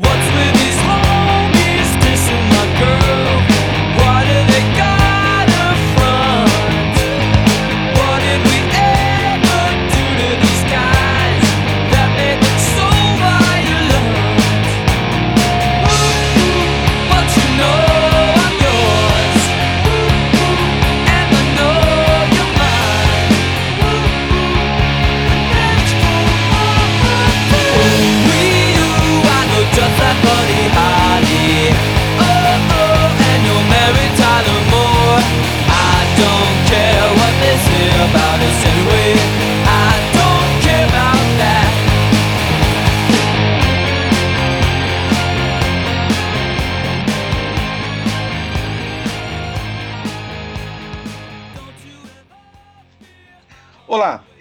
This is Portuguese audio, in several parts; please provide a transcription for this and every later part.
What's with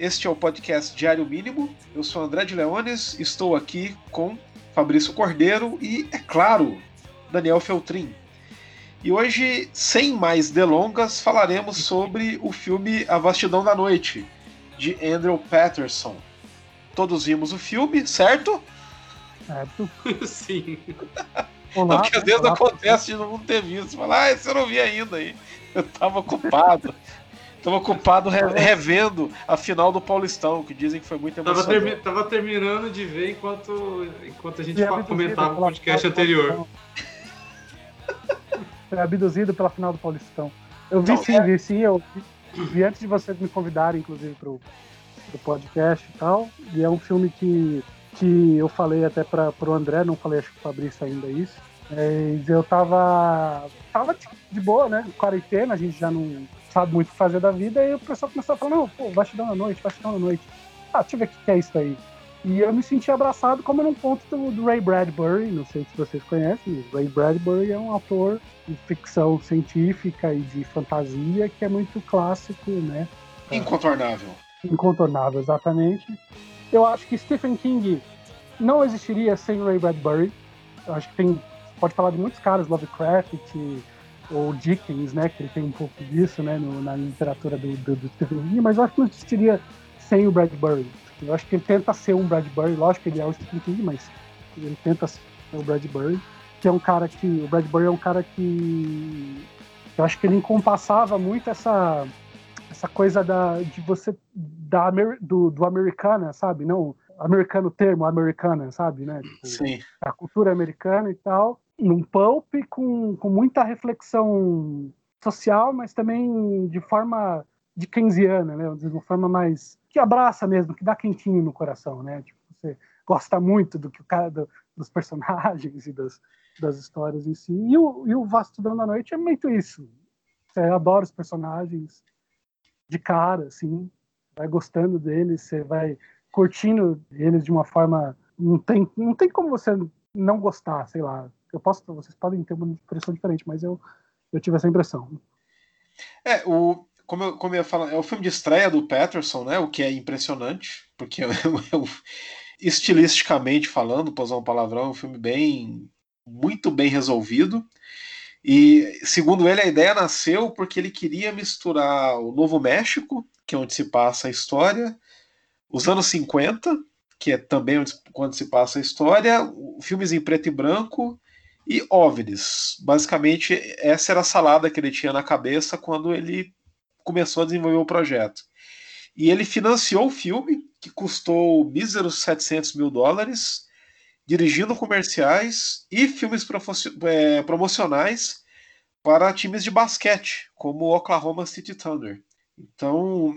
este é o podcast Diário Mínimo. Eu sou André de Leones, estou aqui com Fabrício Cordeiro e, é claro, Daniel Feltrin. E hoje, sem mais delongas, falaremos sobre o filme A Vastidão da Noite, de Andrew Patterson. Todos vimos o filme, certo? Certo. Sim. Olá. Porque às vezes olá, acontece de não ter visto. Fala, ah, esse eu não vi ainda aí. Eu tava ocupado. Tava ocupado re- revendo a final do Paulistão, que dizem que foi muito Tava, emocionante. termi- tava terminando de ver enquanto, enquanto a gente comentava o podcast anterior. Foi abduzido pela final do Paulistão. Eu vi Então, sim, é. vi sim. Eu vi, antes de vocês me convidarem, inclusive, pro, pro podcast e tal. E é um filme que, que eu falei até pra, pro André, não falei acho que pro Fabrício ainda isso. Mas eu tava. Tava de, de boa, né? Quarentena, a gente já não sabe muito o que fazer da vida. E o pessoal começou a falar: não, pô, Bastidão na noite, Bastidão na noite. Ah, deixa eu ver o que é isso aí. E eu me senti abraçado como num ponto do, do Ray Bradbury, não sei se vocês conhecem, mas Ray Bradbury é um autor de ficção científica e de fantasia que é muito clássico, né? Incontornável. Incontornável, exatamente. Eu acho que Stephen King não existiria sem Ray Bradbury. Eu acho que tem. Pode falar de muitos caras, Lovecraft ou Dickens, né? Que ele tem um pouco disso, né? no- na literatura do, do, do Stephen King, mas eu acho que não existiria sem o Bradbury. Eu acho que ele tenta ser um Bradbury, lógico que ele é o Stephen King, mas ele tenta ser o Bradbury, que é um cara que. O Bradbury é um cara que. Eu acho que ele encompassava muito essa essa coisa da, de você da, do, do americana, sabe? Não americano termo, americana, sabe? Né? Tipo, Sim. a cultura americana e tal, num pulp com, com muita reflexão social, mas também de forma de keynesiana, né? De uma forma mais que abraça mesmo, que dá quentinho no coração, né? Tipo, você gosta muito do que o cara do- dos personagens e das, das histórias em si. E o, e o Vastidão da Noite é muito isso. Você adora os personagens de cara, assim, vai gostando deles, você vai curtindo eles de uma forma. Não tem, não tem como você não gostar, sei lá. Eu posso, vocês podem ter uma impressão diferente, mas eu, eu tive essa impressão. É, o, como, eu, como eu ia falar, é o filme de estreia do Patterson, né? O que é impressionante, porque estilisticamente falando, pra usar um palavrão, é um filme bem. muito bem resolvido. E, segundo ele, a ideia nasceu porque ele queria misturar o Novo México, que é onde se passa a história, os anos 50, que é também onde, onde se passa a história, filmes em preto e branco e OVNIs. Basicamente, essa era a salada que ele tinha na cabeça quando ele começou a desenvolver o projeto. E ele financiou o filme, que custou míseros 700 mil dólares, dirigindo comerciais e filmes eh, promocionais para times de basquete, como o Oklahoma City Thunder. Então,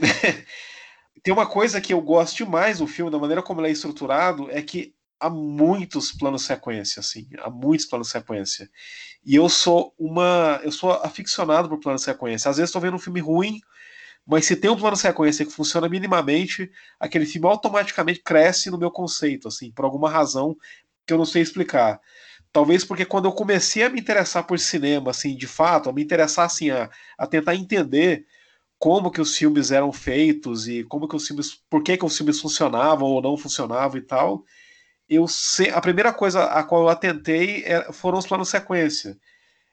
tem uma coisa que eu gosto demais do filme, da maneira como ele é estruturado, é que há muitos planos sequência, assim, há muitos planos sequência. E eu sou uma, eu sou aficionado por plano sequência. Às vezes estou vendo um filme ruim, mas se tem um plano sequência que funciona minimamente, aquele filme automaticamente cresce no meu conceito, assim, por alguma razão que eu não sei explicar. Talvez porque quando eu comecei a me interessar por cinema, assim, de fato, a me interessar, assim, a, a tentar entender como que os filmes eram feitos e como que os filmes, por que que os filmes funcionavam ou não funcionavam e tal, eu se, a primeira coisa a qual eu atentei é, foram os planos sequência.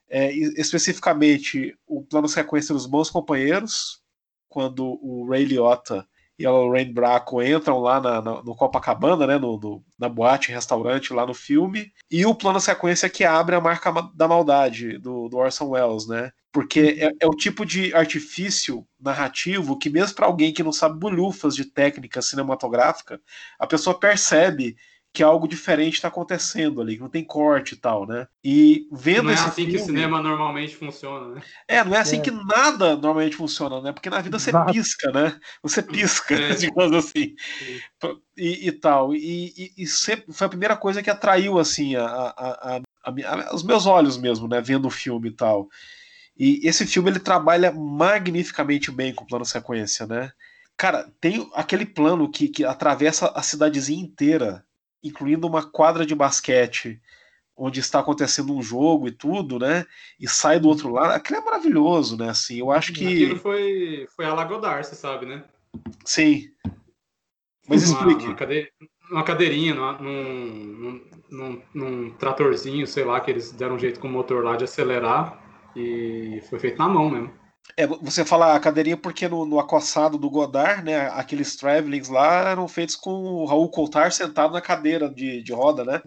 É, especificamente o plano sequência dos Bons Companheiros, quando o Ray Liotta e a Lorraine Bracco entram lá na, na, no Copacabana, né, no, no, na boate, restaurante lá no filme, e o plano sequência que abre a marca da maldade do, do Orson Welles, né? Porque é, é, o tipo de artifício narrativo que, mesmo para alguém que não sabe bolhufas de técnica cinematográfica, a pessoa percebe que algo diferente está acontecendo ali, que não tem corte e tal, né? E vendo não é assim filme, que o cinema normalmente funciona, né? É, não é assim É. que nada normalmente funciona, né? Porque na vida você Exato. pisca, né? Você pisca, É. digamos assim. Sim. E, e tal. E, e- e sempre foi a primeira coisa que atraiu, assim, a, a- a- a mi- a- os meus olhos mesmo, né? Vendo o filme e tal. E esse filme ele trabalha magnificamente bem com o plano sequência, né? Cara, tem aquele plano que, que atravessa a cidadezinha inteira, incluindo uma quadra de basquete, onde está acontecendo um jogo e tudo, né? E sai do outro lado. Aquilo é maravilhoso, né? Assim, eu acho Aquilo que. foi, foi a Lagodar, você sabe, né? Sim. Mas Uma- explique. Uma, cade- uma cadeirinha, num, num, num tratorzinho, sei lá, que eles deram um jeito com o motor lá de acelerar. E foi feito na mão mesmo. É, você fala a cadeirinha porque no, no acossado do Godard, né? Aqueles travelings lá eram feitos com o Raul Coulthard sentado na cadeira de, de roda, né?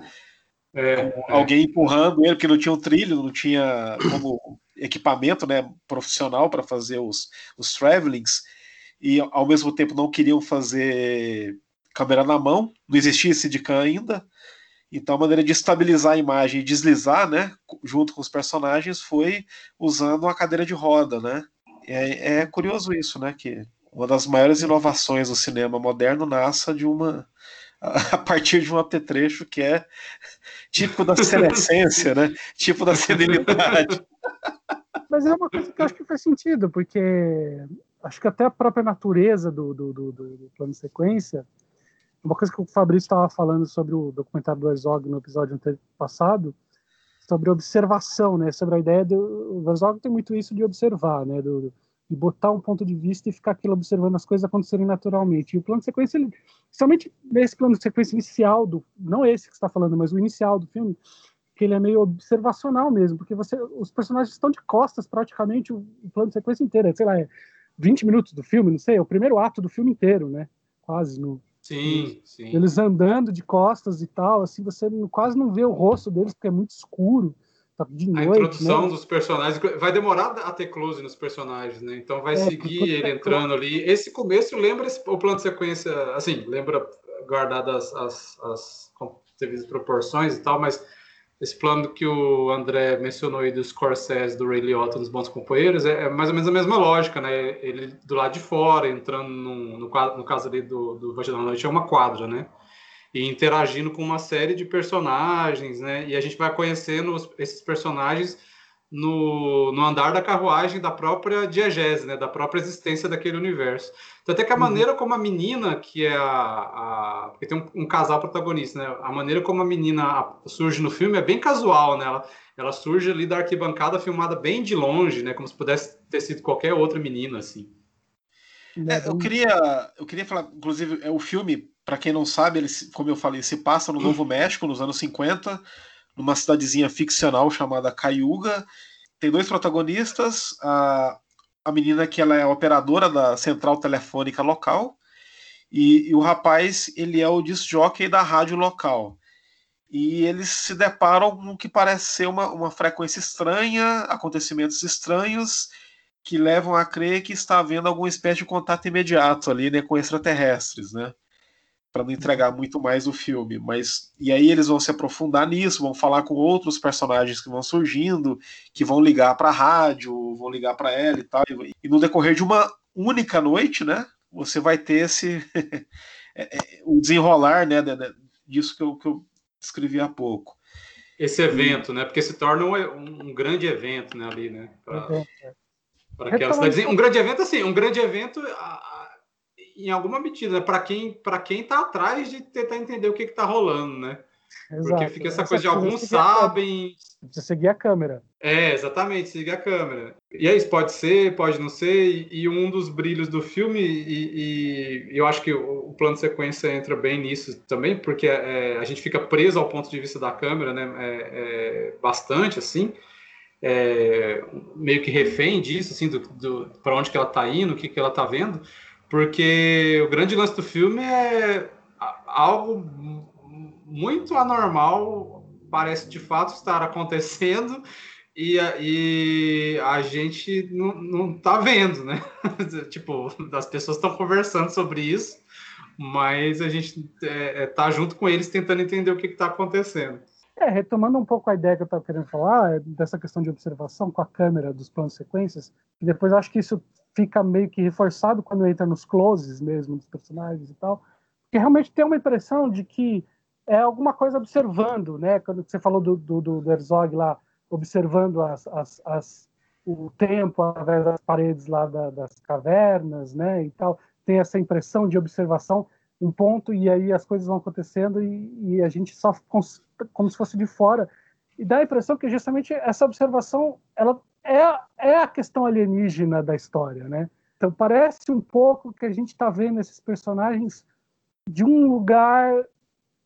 É, é. Alguém empurrando ele, porque não tinha um trilho, não tinha como equipamento né, profissional para fazer os, os travelings, e ao mesmo tempo não queriam fazer câmera na mão, não existia esse Steadicam ainda, então a maneira de estabilizar a imagem e deslizar, né, junto com os personagens, foi usando uma cadeira de roda, né? É, é curioso isso, né, que uma das maiores inovações do cinema moderno nasce de uma a partir de um apetrecho que é típico da senescência, né? Tipo da senilidade. Mas é uma coisa que eu acho que faz sentido, porque acho que até a própria natureza do, do, do, do- plano sequência, uma coisa que o Fabrício estava falando sobre o documentário do Herzog no episódio passado, sobre observação, né? Sobre a ideia do o Herzog tem muito isso de observar, né? Do, de botar um ponto de vista e ficar aquilo observando as coisas acontecerem naturalmente. E o plano de sequência, ele, principalmente nesse plano de sequência inicial do, não esse que está falando, mas o inicial do filme, que ele é meio observacional mesmo, porque você, os personagens estão de costas praticamente o, o plano de sequência inteiro, é, sei lá, é 20 minutos do filme, não sei, é o primeiro ato do filme inteiro, né? Quase no, Sim, sim. eles andando de costas e tal, assim, você quase não vê o rosto deles porque é muito escuro, tá de A noite, introdução né? dos personagens vai demorar a ter close nos personagens, né? Então vai É, seguir ele entrando ali. Esse começo lembra esse- o plano de sequência, assim, lembra guardadas as, as devidas proporções e tal, mas esse plano que o André mencionou aí dos Scorsese, do Ray Liotta nos Bons Companheiros, é, é mais ou menos a mesma lógica, né? Ele do lado de fora, entrando num- no, quadro- no caso ali do, do Evangelho da Noite, é uma quadra, né? E interagindo com uma série de personagens, né? E a gente vai conhecendo os- esses personagens no, no andar da carruagem da própria diegese, né? Da própria existência daquele universo. Então, até que a Uhum. maneira como a menina, que é a. a porque tem um, um casal protagonista, né? A maneira como a menina surge no filme é bem casual, né? Ela, ela surge ali da arquibancada filmada bem de longe, né? Como se pudesse ter sido qualquer outra menina, assim. É, eu queria, eu queria falar, inclusive, é o filme, para quem não sabe, ele, como eu falei, se passa no Novo México, nos anos 50, numa cidadezinha ficcional chamada Cayuga. Tem dois protagonistas, a, a menina que ela é operadora da central telefônica local, e, e o rapaz, ele é o disc jockey da rádio local. E eles se deparam com o que parece ser uma, uma frequência estranha, acontecimentos estranhos, que levam a crer que está havendo alguma espécie de contato imediato ali, né, com extraterrestres, né? Para não entregar muito mais o filme, mas e aí eles vão se aprofundar nisso, vão falar com outros personagens que vão surgindo, que vão ligar para a rádio, vão ligar para ela e tal, e, e no decorrer de uma única noite, né, você vai ter esse é, é, o desenrolar, né, de- de- disso que eu, que eu descrevi há pouco. Esse evento, né? Porque se torna um, um grande evento, né? Ali, né? Pra- É, para aquela cidadezinha. Um grande evento, assim, um grande evento a- em alguma medida, né? Para quem para quem tá atrás de tentar entender o que que tá rolando, né? Porque exato. fica essa Essa coisa de alguns seguir sabem. Precisa seguir a câmera. É, exatamente, siga a câmera. E é isso, pode ser, pode não ser, e, e um dos brilhos do filme, e, e eu acho que o, o plano de sequência entra bem nisso também, porque é, a gente fica preso ao ponto de vista da câmera, né? É, é, bastante, assim. É, meio que refém disso, assim, do, do para onde que ela está indo, o que, que ela está vendo, Porque o grande lance do filme é algo mu- muito anormal, parece de fato estar acontecendo, e a, e a gente não, não tá vendo, né? tipo, as pessoas estão conversando sobre isso, mas a gente é, é, tá junto com eles tentando entender o que está acontecendo. É, retomando um pouco a ideia que eu estava querendo falar, é, dessa questão de observação com a câmera dos planos sequências, e depois acho que isso fica meio que reforçado quando entra nos closes mesmo dos personagens e tal, porque realmente tem uma impressão de que é alguma coisa observando, né? Quando você falou do, do, do Herzog lá, observando as, as, as, o tempo através das paredes lá da, das cavernas, né? E tal, tem essa impressão de observação, um ponto, e aí as coisas vão acontecendo e, e a gente só como se fosse de fora. E dá a impressão que justamente essa observação ela é, é a questão alienígena da história, né? Então parece um pouco que a gente está vendo esses personagens de um lugar,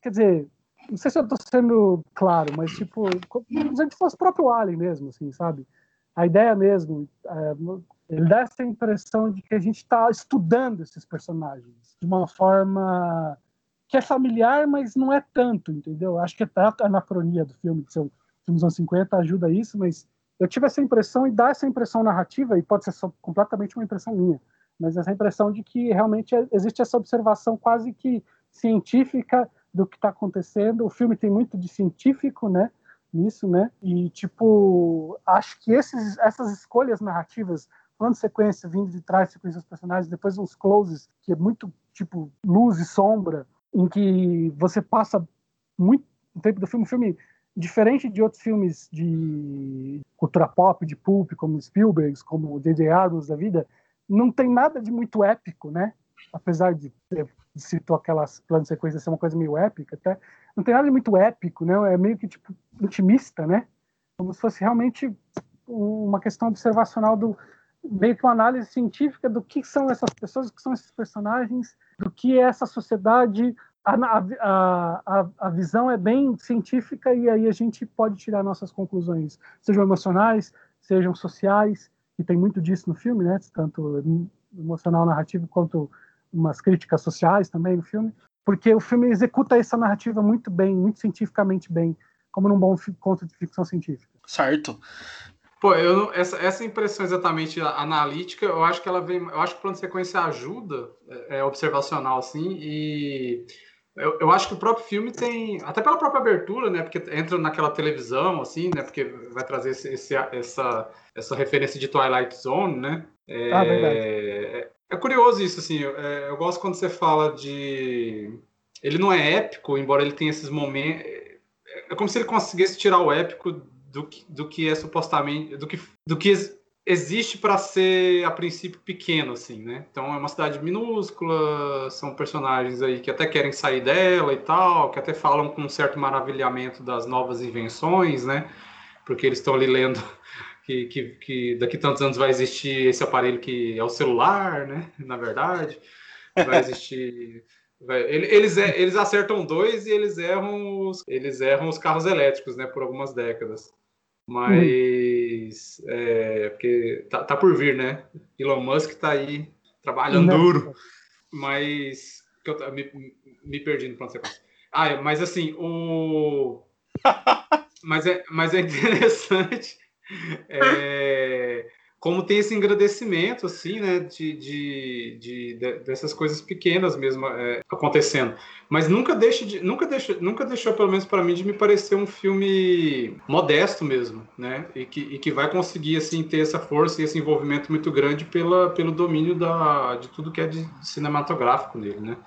quer dizer, não sei se eu estou sendo claro, mas tipo, como se a gente fosse o próprio Alien mesmo, assim, sabe? A ideia mesmo, é, ele dá essa impressão de que a gente está estudando esses personagens de uma forma que é familiar, mas não é tanto, entendeu? Acho que até a anacronia do filme, de ser um filme dos anos 50, ajuda isso, mas eu tive essa impressão e dá essa impressão narrativa, e pode ser completamente uma impressão minha, mas essa impressão de que realmente existe essa observação quase que científica do que está acontecendo. O filme tem muito de científico, né? Nisso, né? E, tipo, acho que esses, essas escolhas narrativas, plano sequência vindo de trás, sequência dos personagens, depois uns closes, que é muito, tipo, luz e sombra, em que você passa muito tempo do filme, um filme diferente de outros filmes de cultura pop, de pulp, como Spielberg, como J.J. Abrams da vida, não tem nada de muito épico, né? Apesar de ter citou aquelas planos de sequência ser uma coisa meio épica, até não tem nada de muito épico, né? É meio que tipo intimista, né? Como se fosse realmente uma questão observacional do meio que uma análise científica do que são essas pessoas, do que são esses personagens, do que é essa sociedade. A, a, a, a visão é bem científica e aí a gente pode tirar nossas conclusões, sejam emocionais, sejam sociais, e tem muito disso no filme, né? Tanto emocional, narrativo, quanto umas críticas sociais também no filme, porque o filme executa essa narrativa muito bem, muito cientificamente bem, como num bom conto de ficção científica. Certo. Pô, eu não, essa, essa impressão exatamente analítica, eu acho que ela vem, eu acho que o plano de sequência ajuda, é, é observacional assim, e eu, eu, acho que o próprio filme tem, até pela própria abertura, né, porque entra naquela televisão assim, né, porque vai trazer esse, esse, essa essa referência de Twilight Zone, né? É, ah, verdade. É curioso isso, assim. Eu, é, eu gosto quando você fala de. Ele não é épico, embora ele tenha esses momentos. É como se ele conseguisse tirar o épico do que, do que é supostamente. do que, do que existe para ser, a princípio, pequeno, assim, né? Então é uma cidade minúscula, são personagens aí que até querem sair dela e tal, que até falam com um certo maravilhamento das novas invenções, né? Porque eles estão ali lendo que, que, que, daqui a tantos anos vai existir esse aparelho que é o celular, né? Na verdade, vai existir. Eles, eles acertam dois e eles erram os, eles erram os carros elétricos, né? Por algumas décadas. Mas é, porque tá, tá, por vir, né? Elon Musk tá aí trabalhando Não. duro, mas que eu me, me perdi no plano sequência. Ah, mas assim o mas é, mas é interessante é, como tem esse engrandecimento, assim, né, de, de, de, de dessas coisas pequenas mesmo é, acontecendo. Mas nunca deixa de, nunca deixa, nunca deixou, pelo menos para mim, de me parecer um filme modesto mesmo, né, e que, e que vai conseguir, assim, ter essa força e esse envolvimento muito grande pela, pelo domínio da, de tudo que é de cinematográfico nele, né.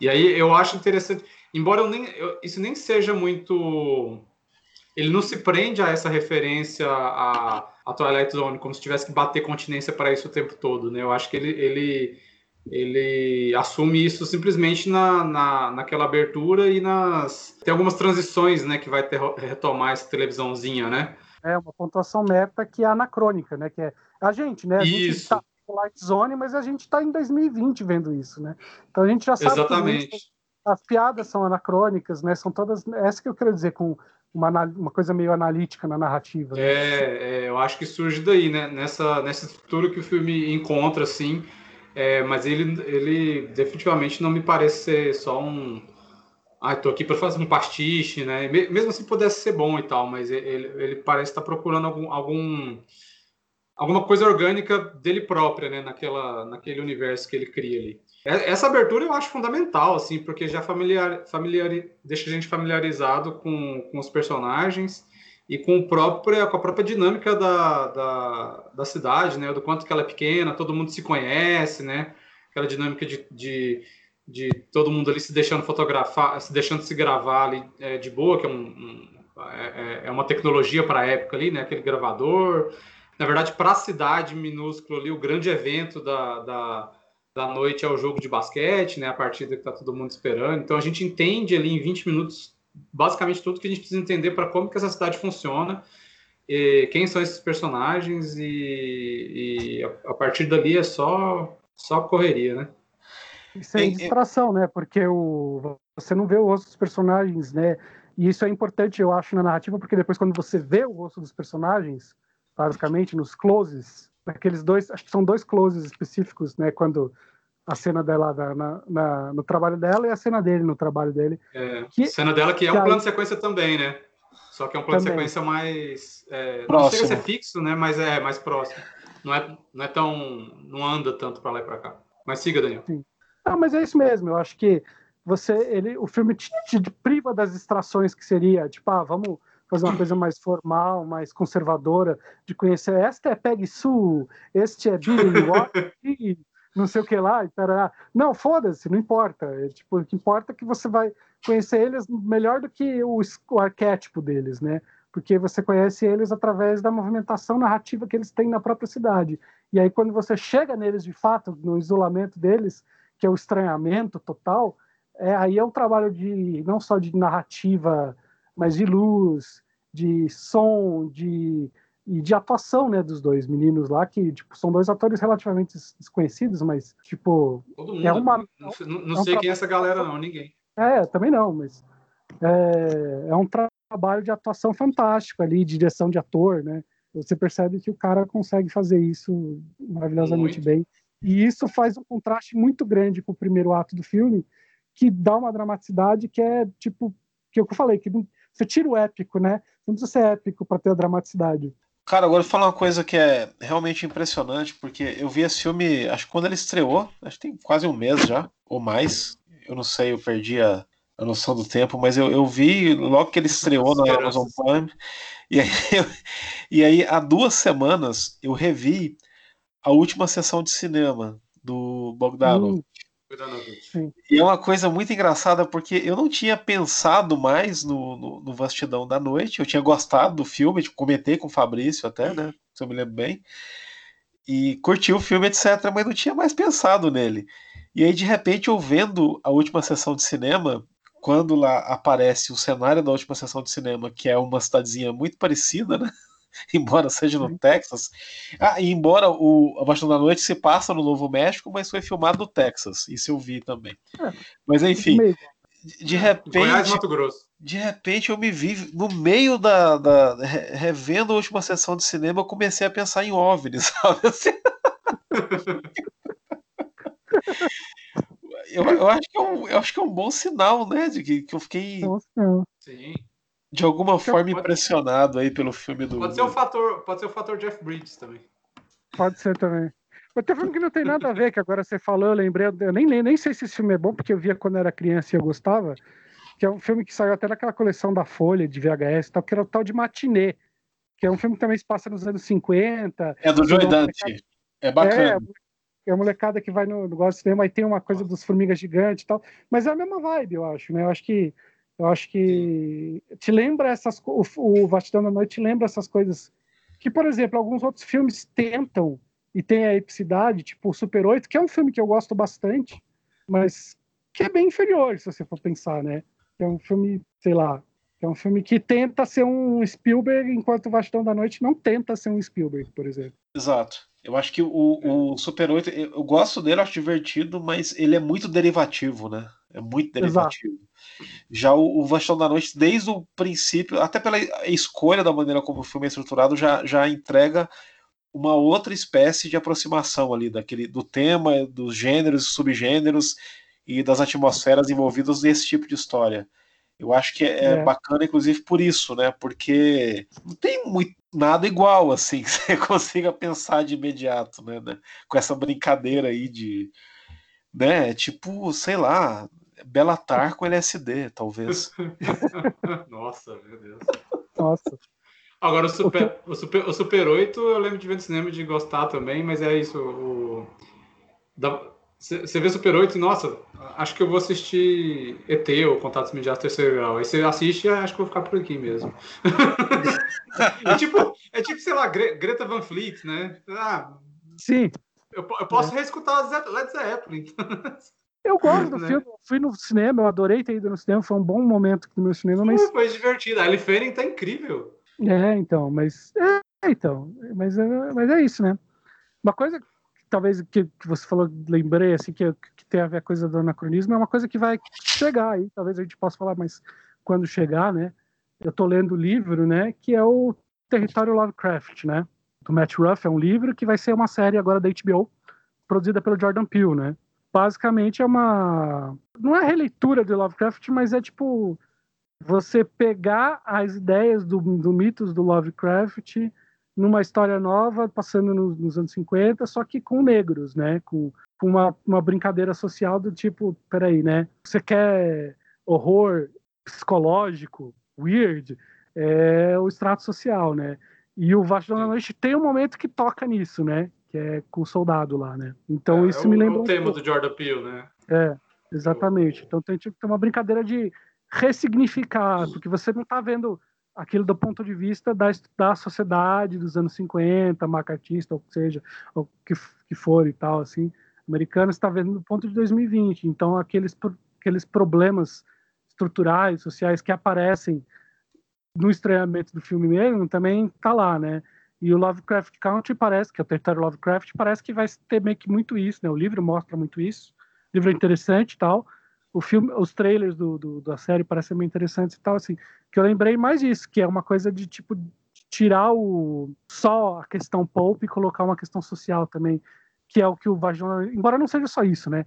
E aí eu acho interessante, embora eu nem, eu, isso nem seja muito ele não se prende a essa referência a, a Twilight Zone, como se tivesse que bater continência para isso o tempo todo, né? Eu acho que ele, ele, ele assume isso simplesmente na, na, naquela abertura e nas... Tem algumas transições, né, que vai ter, retomar essa televisãozinha, né? É, uma pontuação meta que é anacrônica, né? Que é a gente, né? A isso. gente tá Twilight Zone, mas a gente está em 2020 vendo isso, né? Então a gente já sabe Exatamente. as piadas são anacrônicas, né? São todas... Essa que eu quero dizer com uma, uma coisa meio analítica na narrativa. Né? É, é, eu acho que surge daí, né? Nessa, nessa estrutura que o filme encontra, assim, É, mas ele, ele definitivamente não me parece ser só um. Ah, tô aqui para fazer um pastiche, né? Mesmo assim pudesse ser bom e tal, mas ele, ele parece estar procurando algum, algum alguma coisa orgânica dele própria, né? Naquela, naquele universo que ele cria ali. Essa abertura eu acho fundamental, assim, porque já familiar, familiar, deixa a gente familiarizado com, com os personagens e com, o próprio, com a própria dinâmica da, da, da cidade, né? Do quanto que ela é pequena, todo mundo se conhece, né? Aquela dinâmica de, de, de todo mundo ali se deixando fotografar, se deixando se gravar ali é, de boa, que é, um, um é, é, é uma tecnologia para a época ali, né? Aquele gravador. Na verdade, para a cidade minúscula ali, o grande evento da, da da noite é o jogo de basquete, né? A partida que está todo mundo esperando. Então a gente entende ali em 20 minutos basicamente tudo que a gente precisa entender para como que essa cidade funciona, quem são esses personagens e, e a, a, partir dali é só só correria, né? Isso é distração, né? Porque o, você não vê o rosto dos personagens, né? E isso é importante, eu acho, na narrativa, porque depois quando você vê o rosto dos personagens, basicamente nos closes, aqueles dois, acho que são dois closes específicos, né? Quando a cena dela na, na, no trabalho dela e a cena dele no trabalho dele. É, que, cena dela que é um plano de sequência também, né? Só que é um plano também. de sequência mais. É, não chega a ser fixo, né? Mas é mais próximo. Não é, não é tão. Não anda tanto para lá e para cá. Mas siga, Daniel. Sim. Não, mas é isso mesmo. Eu acho que você, ele, o filme te, te priva das distrações que seria, tipo, ah, vamos fazer uma coisa mais formal, mais conservadora, de conhecer. Esta é Peg Sue, este é Billy Watt, não sei o que lá, e tarará. Não, foda-se, não importa. É, tipo, o que importa é que você vai conhecer eles melhor do que o, o arquétipo deles, né? Porque você conhece eles através da movimentação narrativa que eles têm na própria cidade. E aí, quando você chega neles de fato, no isolamento deles, que é o estranhamento total, é, aí é um trabalho de não só de narrativa, mas de luz, de som, de e de atuação, né, dos dois meninos lá, que, tipo, são dois atores relativamente desconhecidos, mas, tipo... Todo é mundo. É uma, não, não, é um sei quem é essa galera, não, ninguém. É, também não, mas é, é um tra trabalho de atuação fantástico ali, de direção de ator, né? Você percebe que o cara consegue fazer isso maravilhosamente muito. bem. E isso faz um contraste muito grande com o primeiro ato do filme, que dá uma dramaticidade que é, tipo, que é o que eu falei, que você tira o épico, né? Não precisa ser épico para ter a dramaticidade. Cara, agora eu vou falar uma coisa que é realmente impressionante, porque eu vi esse filme, acho que quando ele estreou, acho que tem quase um mês já, ou mais. Eu não sei, eu perdi a, a noção do tempo, mas eu, eu vi logo que ele estreou na Amazon Prime. E aí, eu, e aí, há duas semanas, eu revi a última sessão de cinema do Bogdanov. Hum. E é uma coisa muito engraçada porque eu não tinha pensado mais no, no, no Vastidão da Noite. Eu tinha gostado do filme, tipo, comentei com o Fabrício até, né? Se eu me lembro bem. E curti o filme, etc., mas não tinha mais pensado nele. E aí, de repente, eu vendo a última sessão de cinema, quando lá aparece o cenário da última sessão de cinema, que é uma cidadezinha muito parecida, né? embora seja no Texas. Ah, e embora o A Bastão da Noite se passa no Novo México, mas foi filmado no Texas. Isso eu vi também. É, mas enfim, de repente. Goiás, Mato Grosso. De repente eu me vi no meio da, da. revendo a última sessão de cinema, eu comecei a pensar em OVNIs, sabe? Assim? eu, eu, acho que é um, eu acho que é um bom sinal, né? De que, que eu fiquei. Sim de alguma forma pode... impressionado aí pelo filme do. Pode ser o fator, pode ser o fator Jeff Bridges também. Pode ser também. Mas tem um filme que não tem nada a ver, que agora você falou, eu lembrei, eu nem, nem sei se esse filme é bom, porque eu via quando era criança e eu gostava, que é um filme que saiu até naquela coleção da Folha, de VHS e tal, que era o tal de Matinê, que é um filme que também se passa nos anos 50. É do Joy Dante. É bacana. É, é a molecada que vai no negócio de cinema e tem uma coisa dos formigas gigantes e tal, mas é a mesma vibe, eu acho, né? Eu acho que eu acho que te lembra essas o, o Vastidão da Noite te lembra essas coisas que, por exemplo, alguns outros filmes tentam e tem a epicidade, tipo o Super 8, que é um filme que eu gosto bastante, mas que é bem inferior, se você for pensar, né? É um filme, sei lá, é um filme que tenta ser um Spielberg, enquanto o Vastidão da Noite não tenta ser um Spielberg, por exemplo. Exato. Eu acho que o, o Super 8, eu gosto dele, acho divertido, mas ele é muito derivativo, né? É muito derivativo. Exato. Já o, o Vastão da Noite, desde o princípio, até pela escolha da maneira como o filme é estruturado, já, já entrega uma outra espécie de aproximação ali daquele do tema, dos gêneros, subgêneros e das atmosferas envolvidas nesse tipo de história. Eu acho que é, É. bacana, inclusive, por isso, né? Porque não tem muito, nada igual, assim, que você consiga pensar de imediato, né? né? Com essa brincadeira aí de. Né? Tipo, sei lá, Belatar com LSD, talvez. Nossa, meu Deus. Nossa. Agora, o Super, o, Super, o Super 8 eu lembro de ver no cinema e de gostar também, mas é isso. o- Você vê Super 8 e, nossa, acho que eu vou assistir ET ou Contatos Imediatos Terceiro Grau. Aí você assiste e acho que eu vou ficar por aqui mesmo. é, tipo, é tipo, sei lá, Gre- Greta Van Fleet, né? Ah, Sim, eu, eu posso reescutar Ze- Led Zeppelin. eu gosto do Né? filme. Fui no cinema, eu adorei ter ido no cinema, foi um bom momento no meu cinema, mas. Foi divertido. A Ellie Fanning tá incrível. É, então, mas. É, então. Mas é, mas é isso, né? Uma coisa que talvez que, que você falou, lembrei, assim, que, que tem a ver com a coisa do anacronismo, é uma coisa que vai chegar aí, talvez a gente possa falar, mas quando chegar, né? Eu tô lendo o livro, né? Que é o Território Lovecraft, né? Do Matt Ruff, é um livro que vai ser uma série agora da HBO, produzida pelo Jordan Peele, né? Basicamente é uma. Não é releitura de Lovecraft, mas é tipo você pegar as ideias do, do mitos do Lovecraft numa história nova, passando no- nos anos 50, só que com negros, né? Com, com uma, uma brincadeira social do tipo, peraí, né? Você quer horror psicológico, weird, é o extrato social, né? E o Vastidão da Noite tem um momento que toca nisso, né? Que é com o soldado lá, né? Então É, isso é me o, lembra é o um tema pouco. do Jordan Peele, né? É, exatamente. Então tem, tipo, tem uma brincadeira de ressignificar, porque você não está vendo aquilo do ponto de vista da, da sociedade dos anos 50, macartista, ou seja, o que, que for e tal, assim, americana, está vendo do ponto de 2020. Então aqueles, aqueles problemas estruturais, sociais que aparecem no estreamento do filme mesmo, também tá lá, né? E o Lovecraft Country parece, que é o território Lovecraft, parece que vai ter meio que muito isso, né? O livro mostra muito isso. O livro é interessante e tal. O filme, os trailers do, do- da série parecem bem interessantes e tal, assim. Que eu lembrei mais disso, que é uma coisa de, tipo, tirar o só a questão pulp e colocar uma questão social também, que é o que o Vagina... Embora não seja só isso, né?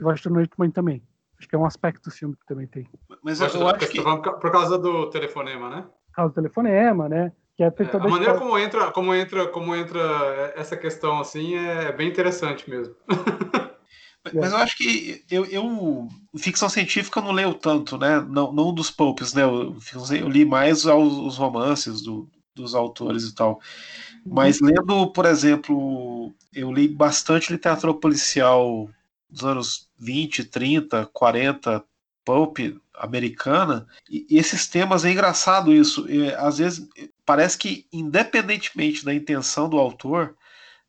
O Vagina Noite Mãe também. Acho que é um aspecto do filme que também tem. Mas eu, eu acho que. por ca- Por causa do telefonema, né? Caso do telefonema, né? Que é, É, toda a maneira história- como entra, como entra, como entra essa questão assim é bem interessante mesmo. Mas eu acho que eu, eu ficção científica eu não leio tanto, né? Não, não dos popes, né? Eu, eu li mais aos, os romances do- dos autores e tal. Mas lendo, por exemplo, eu li bastante literatura policial dos anos 20, 30, 40, pulp americana, e, esses temas é engraçado isso. Às vezes parece que, independentemente da intenção do autor,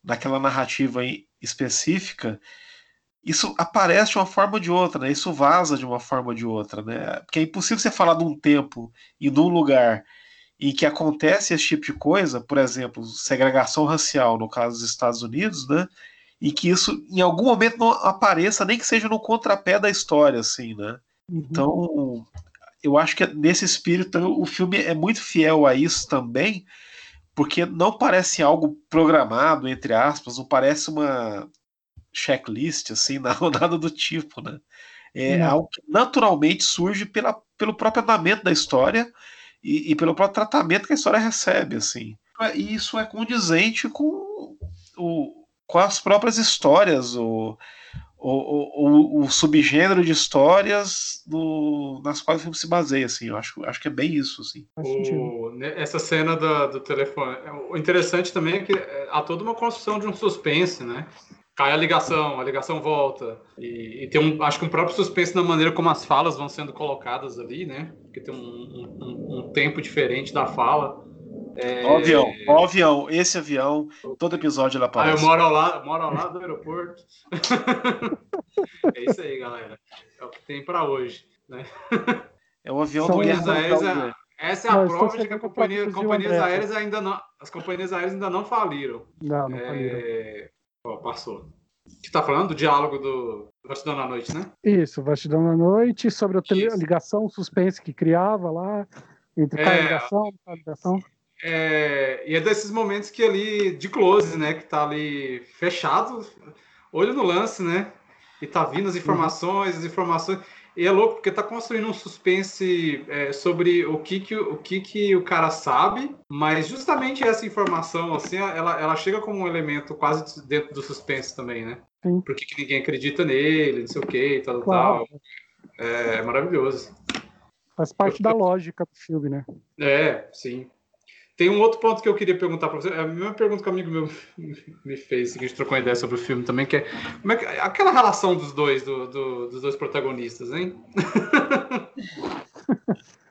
naquela narrativa específica, isso aparece de uma forma ou de outra, né? Isso vaza de uma forma ou de outra, né? Porque é impossível você falar de um tempo e de um lugar em que acontece esse tipo de coisa, por exemplo, segregação racial no caso dos Estados Unidos, né? E que isso em algum momento não apareça, nem que seja no contrapé da história, assim, né? Uhum. Então, eu acho que nesse espírito o filme é muito fiel a isso também, porque não parece algo programado, entre aspas, não parece uma checklist, assim, não, nada do tipo, né? É Não. algo que naturalmente surge pela, pelo próprio andamento da história e, e pelo próprio tratamento que a história recebe, assim. E isso é condizente com, o, com as próprias histórias, o, o, o, o subgênero de histórias do, nas quais o filme se baseia, assim. Eu acho, acho que é bem isso, assim. O- né, essa cena do, do telefone. O interessante também é que é, há toda uma construção de um suspense, né? Cai a ligação, a ligação volta. E, e tem um, acho que um próprio suspense na maneira como as falas vão sendo colocadas ali, né? Porque tem um- um- um tempo diferente da fala. É, Ó o avião, o avião, esse avião, todo episódio ele Ah, eu aparece. moro ao lado, moro ao lado do aeroporto. é isso aí, galera. É o que tem para hoje. É o avião São do Guerra aéreas, Z. essa é a Não, prova de que a companhia, companhias aéreas ainda não, as companhias aéreas ainda não faliram. Não, não faliram. É... Ó, passou. Você tá falando do diálogo do Bastidão na Noite, né? Isso, Vastidão na Noite, sobre a, Isso. ligação, o suspense que criava lá, entre É. ligação, cada ligação. É, e é desses momentos que ali, de close, né? Que tá ali fechado, olho no lance, né? E tá vindo as informações, as informações. E é louco porque tá construindo um suspense é, sobre o que que, o que que o cara sabe, mas justamente essa informação, assim, ela, ela chega como um elemento quase dentro do suspense também, né? Sim. Por que, que ninguém acredita nele, não sei o que, tal, Claro. tal. É, maravilhoso. Faz parte da lógica do filme, né? É, sim. Tem um outro ponto que eu queria perguntar para você. É a mesma pergunta que um amigo meu me fez, que a gente trocou uma ideia sobre o filme também, que é, como é que- aquela relação dos dois, do- do- dos dois protagonistas, hein?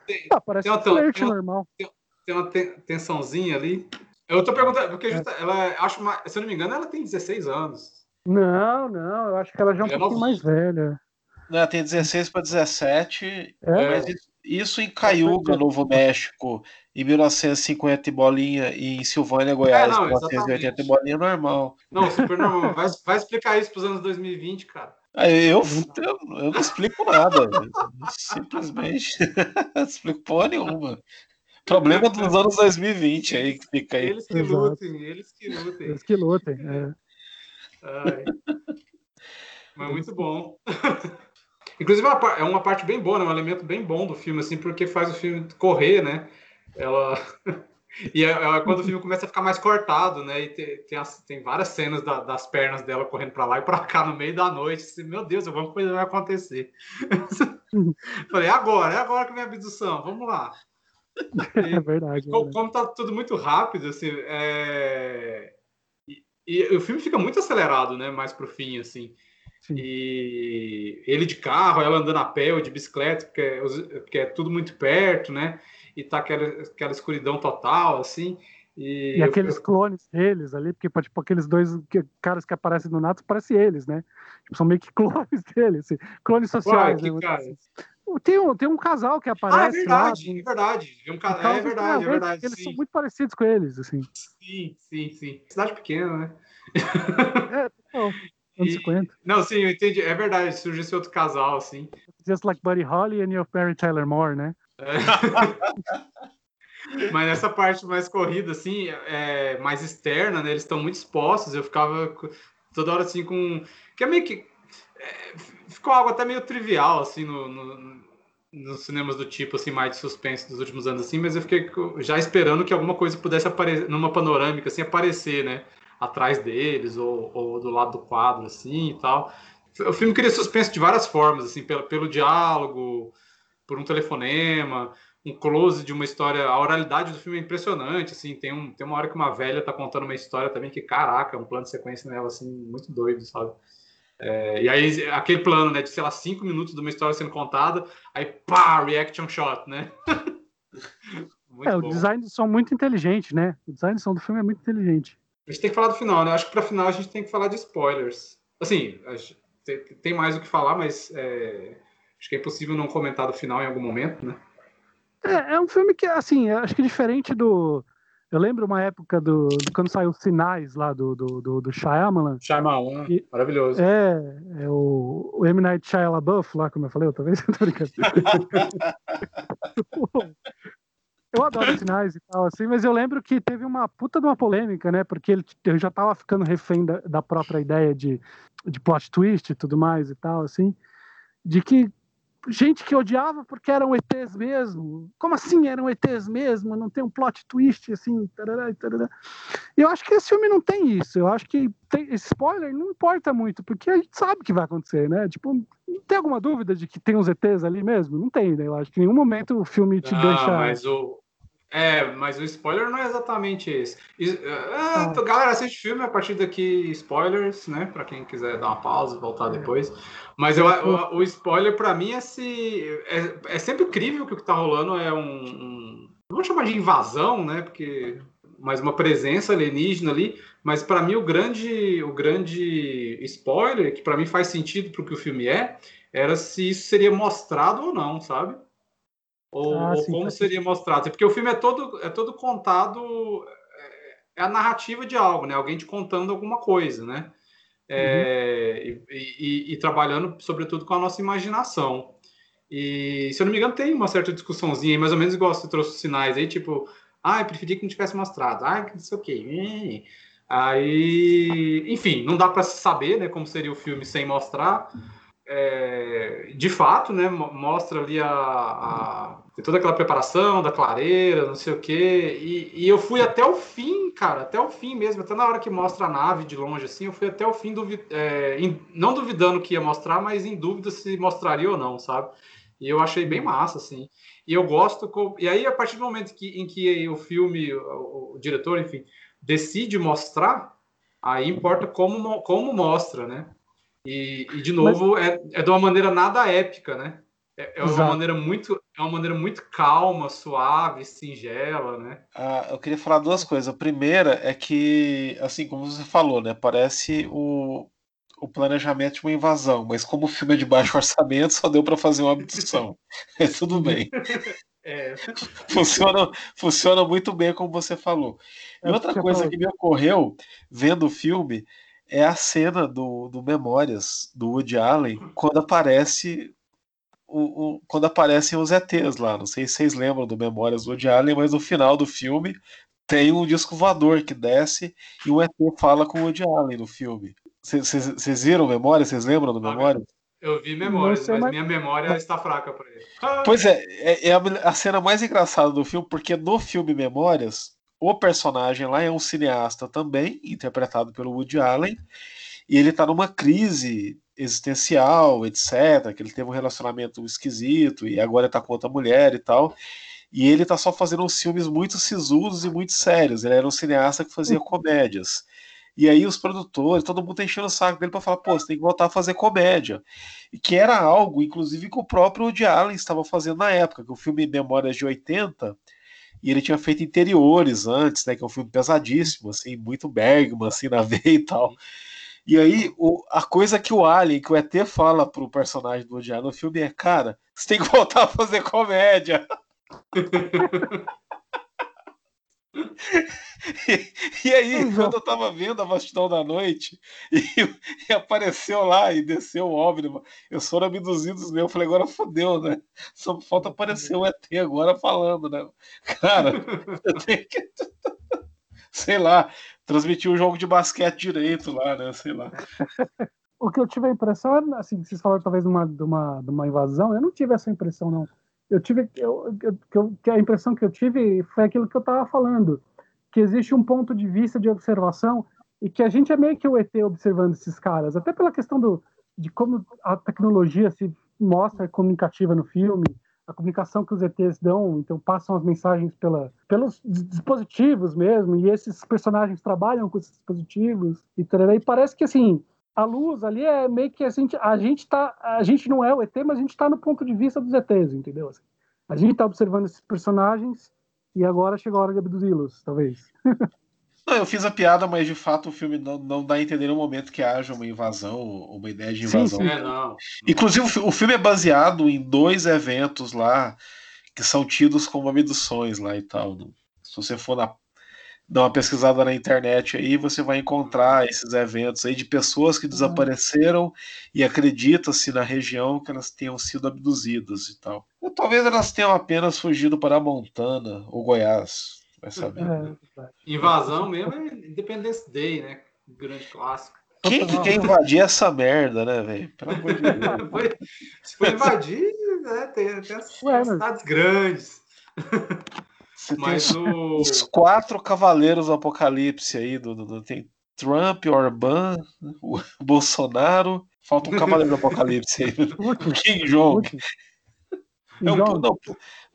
tem, Ah, parece Tem uma um flerte tem uma- normal. tem uma ten- tensãozinha ali. Eu tô perguntando, É. porque justa- ela, acho uma, se eu não me engano, ela tem 16 anos. Não, não, eu acho que ela já é um Ela é pouquinho mais velha. Né, tem 16 para 17, É, mas isso, isso em Cayuga, Novo México, em 1950 e bolinha, e em Silvânia, Goiás, não, 1980 e exatamente. bolinha normal. Não, super normal. Vai, vai explicar isso pros anos 2020, cara. Aí Eu, eu, eu não explico nada, simplesmente não explico porra nenhuma. Problema dos anos 2020 aí que fica aí. Eles que Exato. lutem, eles que lutem. eles que lutem. é. Ai. Mas muito bom. Inclusive, é uma é uma parte bem boa, né? um elemento bem bom do filme, assim, porque faz o filme correr, né? Ela. E é, é quando o filme começa a ficar mais cortado, né? E tem, tem, as- tem várias cenas da- das pernas dela correndo pra lá e pra cá no meio da noite. Assim, Meu Deus, alguma coisa vai acontecer. Falei, é agora, é agora que vem a abdução, vamos lá. É verdade. é Como, verdade. como tá tudo muito rápido, assim, é... e, e o filme fica muito acelerado, né? Mais pro fim, assim. Sim. E ele de carro, ela andando a pé ou de bicicleta, porque é, porque é tudo muito perto, né? E tá aquela, aquela escuridão total, assim. E, E eu- aqueles eu- clones deles ali, porque tipo, aqueles dois caras que aparecem no Nato parecem eles, né? Tipo, são meio que clones deles, assim, clones Uai, sociais. que né? Tem, um, tem um casal que Ah, é aparece verdade, lá. é verdade. É, um ca- é verdade, é Trailer, verdade. porque Eles são Sim, muito parecidos com eles, assim. sim, sim, sim. Cidade pequena, né? É, total. Anos E- 50. Não, sim, eu entendi. É verdade, surge esse outro casal, assim. Just like Buddy Holly and You're Mary Tyler Moore, né? Mas nessa parte mais corrida, assim, é, mais externa, né? Eles estão muito expostos. Eu ficava toda hora assim com. Que é meio que. é, ficou algo até meio trivial, assim, no, no- nos cinemas do tipo, assim, mais de suspense dos últimos anos, assim, mas eu fiquei já esperando que alguma coisa pudesse aparecer numa panorâmica, assim, aparecer, né? Atrás deles, ou, ou do lado do quadro, assim e tal. O filme cria suspense de várias formas, assim, pelo, pelo diálogo, por um telefonema, um close de uma história. A oralidade do filme é impressionante, assim. Tem, um, tem uma hora que uma velha tá contando uma história também que, caraca, é um plano de sequência nela, assim, muito doido, sabe? É, e aí, aquele plano, né, de, sei lá, cinco minutos de uma história sendo contada, aí pá, reaction shot, né? é, o bom. design de som muito inteligente, né? O design de som do filme é muito inteligente. A gente tem que falar do final, né? Acho que pra final a gente tem que falar de spoilers. Assim, tem, mais o que falar, mas é, acho que é impossível não comentar do final em algum momento, né? É, é um filme que, assim, acho que diferente do. Eu lembro uma época do, do quando saiu os sinais lá do, do, do, do Shyamalan. Shyamalan, E- maravilhoso. É, é o, o M. Night Shyamalan lá, como eu falei outra vez. Tô brincando. eu adoro sinais e tal, assim, mas eu lembro que teve uma puta de uma polêmica, né? Porque ele eu já tava ficando refém da, da própria ideia de, de plot twist e tudo mais e tal, assim, de que gente que odiava porque eram ETs mesmo. Como assim eram ETs mesmo? Não tem um plot twist assim, tarará, e tarará. Eu acho que esse filme não tem isso. Eu acho que tem, esse spoiler não importa muito, porque a gente sabe o que vai acontecer, né? Tipo, tem alguma dúvida de que tem uns ETs ali mesmo? Não tem, né? Eu acho que em nenhum momento o filme te Ah, deixa. mas o. É, mas o spoiler não é exatamente esse. Is- é, Ah. então, Galera, assiste filme a partir daqui, spoilers, né? Pra quem quiser dar uma pausa e É. voltar depois. Mas eu, o, o spoiler, pra mim, é, se, é, é sempre incrível que o que tá rolando é um. um não vou chamar de invasão, né? Porque. Mais uma presença alienígena ali. Mas pra mim, o grande, o grande spoiler, que pra mim faz sentido pro que o filme é, era se isso seria mostrado ou não, sabe? Ou, Ah, ou sim, como faz seria mostrado. Porque o filme é todo, é todo contado, é, é a narrativa de algo, né? Alguém te contando alguma coisa, né? É, e, e- e trabalhando, sobretudo, com a nossa imaginação. E, se eu não me engano, tem uma certa discussãozinha, mais ou menos igual você trouxe os sinais aí, tipo, Ah, eu preferia que não tivesse mostrado. Ah, não sei o quê. Aí, enfim, não dá para saber, né, como seria o filme sem mostrar. É, de fato, né, mostra ali a, a toda aquela preparação da clareira, não sei o quê. E, e, eu fui até o fim, cara, até o fim mesmo, até na hora que mostra a nave de longe, assim, eu fui até o fim, duvid é, em, não duvidando que ia mostrar, mas em dúvida se mostraria ou não, sabe? E eu achei bem massa, assim. E eu gosto. E aí, a partir do momento que, em que o filme, o, o diretor, enfim, decide mostrar, aí importa como, como mostra, né? E, e de novo, Mas... é, é de uma maneira nada épica, né? É, é uma maneira muito, é uma maneira muito calma, suave, singela, né? Ah, eu queria falar duas coisas. A primeira é que, assim como você falou, né? Parece o, o planejamento de uma invasão, mas como o filme é de baixo orçamento, só deu para fazer uma abdução. é tudo bem. É. Funciona, funciona muito bem, como você falou. E outra coisa que me ocorreu vendo o filme é a cena do, do Memórias do Woody Allen quando aparece o, o, quando aparecem os ETs lá. Não sei se vocês lembram do Memórias do Woody Allen, mas no final do filme tem um disco voador que desce e o ET fala com o Woody Allen no filme. Vocês viram Memórias? Vocês lembram do Memórias? Eu vi Memórias, mas minha memória está fraca para ele. Pois é, é, é a, a cena mais engraçada do filme, porque no filme Memórias, o personagem lá é um cineasta também, interpretado pelo Woody Allen, e ele está numa crise existencial, etc. Que ele teve um relacionamento esquisito e agora está com outra mulher e tal. E ele está só fazendo uns filmes muito sisudos e muito sérios. Ele era um cineasta que fazia comédias. E aí os produtores, todo mundo tá enchendo o saco dele para falar, pô, você tem que voltar a fazer comédia. E que era algo, inclusive, que o próprio Woody Allen estava fazendo na época, que o filme Memórias de 80, e ele tinha feito Interiores antes, né, que é um filme pesadíssimo, assim, muito Bergman, assim, na veia e tal. E aí, o, a coisa que o Alien, que o ET fala pro personagem do Allen no filme é, cara, você tem que voltar a fazer comédia. E, e, aí, uhum. quando eu tava vendo a vastidão da noite, e, e, apareceu lá e desceu o OVNI, eu sou abduzidos mesmo, eu falei, agora fodeu, né? Só falta aparecer o ET agora falando, né? Cara, eu tenho que. Sei lá, transmitir o um jogo de basquete direito lá, né? Sei lá. O que eu tive a impressão é, assim, vocês falaram talvez de uma, de uma, de uma invasão, eu não tive essa impressão, não. Eu tive, eu, eu, que a impressão que eu tive foi aquilo que eu estava falando, que existe um ponto de vista de observação e que a gente é meio que o ET observando esses caras, até pela questão do, de como a tecnologia se mostra comunicativa no filme, a comunicação que os ETs dão, então passam as mensagens pela, pelos dispositivos mesmo, e esses personagens trabalham com esses dispositivos, e, e parece que assim, a luz ali é meio que a gente, a gente tá, a gente não é o ET, mas a gente está no ponto de vista dos ETs, entendeu? Assim, a gente está observando esses personagens e agora chegou a hora de abduzi-los, talvez. Não, eu fiz a piada, mas de fato o filme não, não dá a entender no momento que haja uma invasão, uma ideia de invasão. Sim, sim. É, não. Inclusive, o filme é baseado em dois eventos lá que são tidos como abduções lá e tal. Se você for na dar uma pesquisada na internet aí, você vai encontrar esses eventos aí de pessoas que desapareceram e acredita-se na região que elas tenham sido abduzidas e tal. Ou talvez elas tenham apenas fugido para a Montana ou Goiás, vai saber. É, Invasão mesmo é Independence Day, né? Grande clássico. Quem que quer invadir essa merda, né, velho? Pelo amor de Deus. Se for invadir, né, tem, tem as Ué, cidades grandes. Você Mas tem o... os quatro cavaleiros do apocalipse aí, do, do, do tem Trump, Orbán, o Bolsonaro, falta um cavaleiro do apocalipse aí. O Kim Jong. É um, não,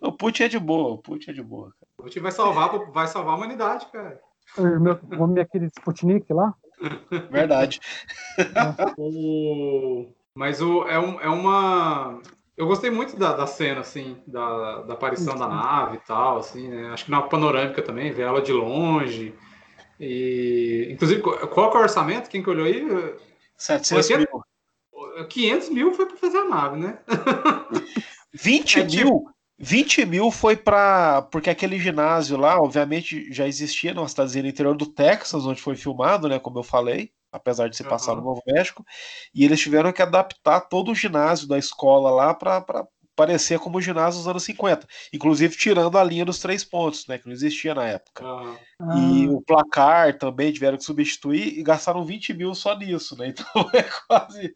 o Putin é de boa, o Putin é de boa. O Putin vai salvar, vai salvar a humanidade, cara. O meu, aquele Sputnik lá? Verdade. o... Mas o, é, um, é uma eu gostei muito da, da cena, assim, da, da aparição da nave e tal, assim, né? Acho que na panorâmica também, ver ela de longe. E, inclusive, qual é o orçamento? Quem que olhou aí? 700 80? mil. 500 mil foi para fazer a nave, né? 20 é, mil? Tipo... 20 mil foi para. Porque aquele ginásio lá, obviamente, já existia numa cidadezinha no interior do Texas, onde foi filmado, né? Como eu falei apesar de se passar uhum. no Novo México, e eles tiveram que adaptar todo o ginásio da escola lá para parecia como o ginásio dos anos 50. Inclusive tirando a linha dos três pontos, né? Que não existia na época. Aham. E Ah, o placar também tiveram que substituir e gastaram 20 mil só nisso, né? Então é quase.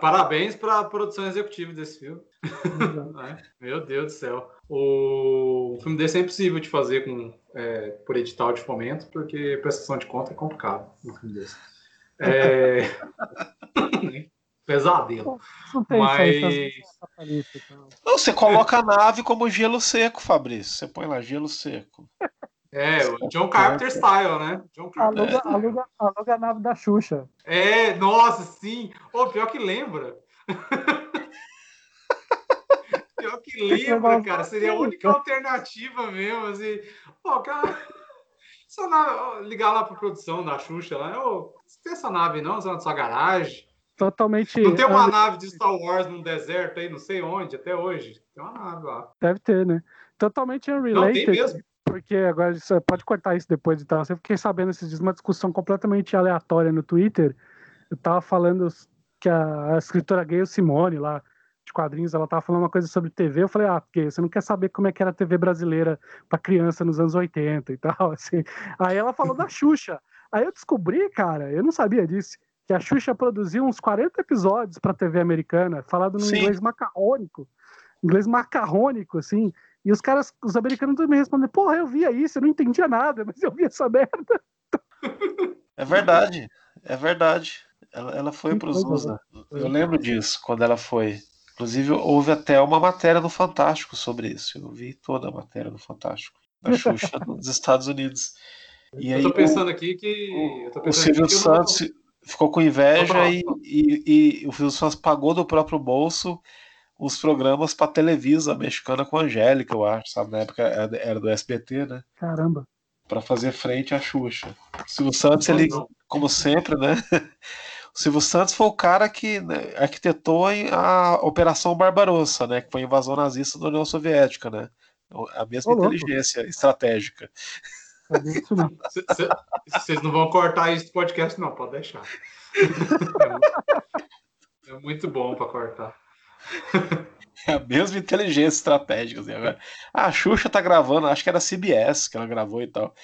Parabéns para a produção executiva desse filme. Meu Deus do céu. O filme desse é impossível de fazer com, é, por edital de fomento, porque prestação de conta é complicado um filme desse. É... Pesadelo. Não Mas- e tal. Não, você coloca a nave como gelo seco, Fabrício. Você põe lá gelo seco. É, o John Carpenter style, né? John Carpenter. Aluga, aluga, aluga a nave da Xuxa. É, nossa, sim. Ô, pior que lembra. pior que lembra, cara. Seria a única alternativa mesmo, assim. Pô, cara. Essa nave, ligar lá pra produção da Xuxa lá. Ô, você tem essa nave não? Você na sua garagem? Totalmente. Não tem uma nave de Star Wars num deserto aí, não sei onde, até hoje. Tem uma nave lá. Deve ter, né? Totalmente Não, tem unrelated. mesmo. Porque agora você pode cortar isso depois e tal. Eu fiquei sabendo esses dias uma discussão completamente aleatória no Twitter. Eu tava falando que a, a escritora Gayle Simone lá de quadrinhos, ela tava falando uma coisa sobre TV. Eu falei, ah, porque você não quer saber como é que era a TV brasileira pra criança nos anos 80 e tal, assim. Aí ela falou da Xuxa. Aí eu descobri, cara, eu não sabia disso, que a Xuxa produziu uns 40 episódios pra TV americana, falado no Sim. inglês macarrônico. Inglês macarrônico, assim. E os caras, os americanos também respondem, porra, eu via isso, eu não entendia nada, mas eu via essa merda. É verdade. É verdade. Ela, ela foi para coisa, USA. Eu lembro disso, quando ela foi. Inclusive, houve até uma matéria no Fantástico sobre isso. Eu vi toda a matéria no Fantástico. Da Xuxa nos Estados Unidos. E aí eu tô o- pensando aqui que. Eu tô o, pensando Silvio eu não- Santos ficou com inveja e, e- e o Silvio Santos pagou do próprio bolso os programas para Televisa mexicana com a Angélica, eu acho, sabe? Na época era do SBT, né? Caramba. Para fazer frente à Xuxa. O Silvio Santos, ele, Não. como sempre, né? O Silvio Santos foi o cara que né, arquitetou a Operação Barbarossa, né? Que foi a invasão nazista da União Soviética, né? A mesma Ô, louco. inteligência estratégica. Não. Cê- cê- Vocês não vão cortar isso do podcast, não, pode deixar. É muito bom para cortar. É a mesma inteligência estratégica. Assim, agora. Ah, a Xuxa tá gravando, acho que era CBS que ela gravou e tal.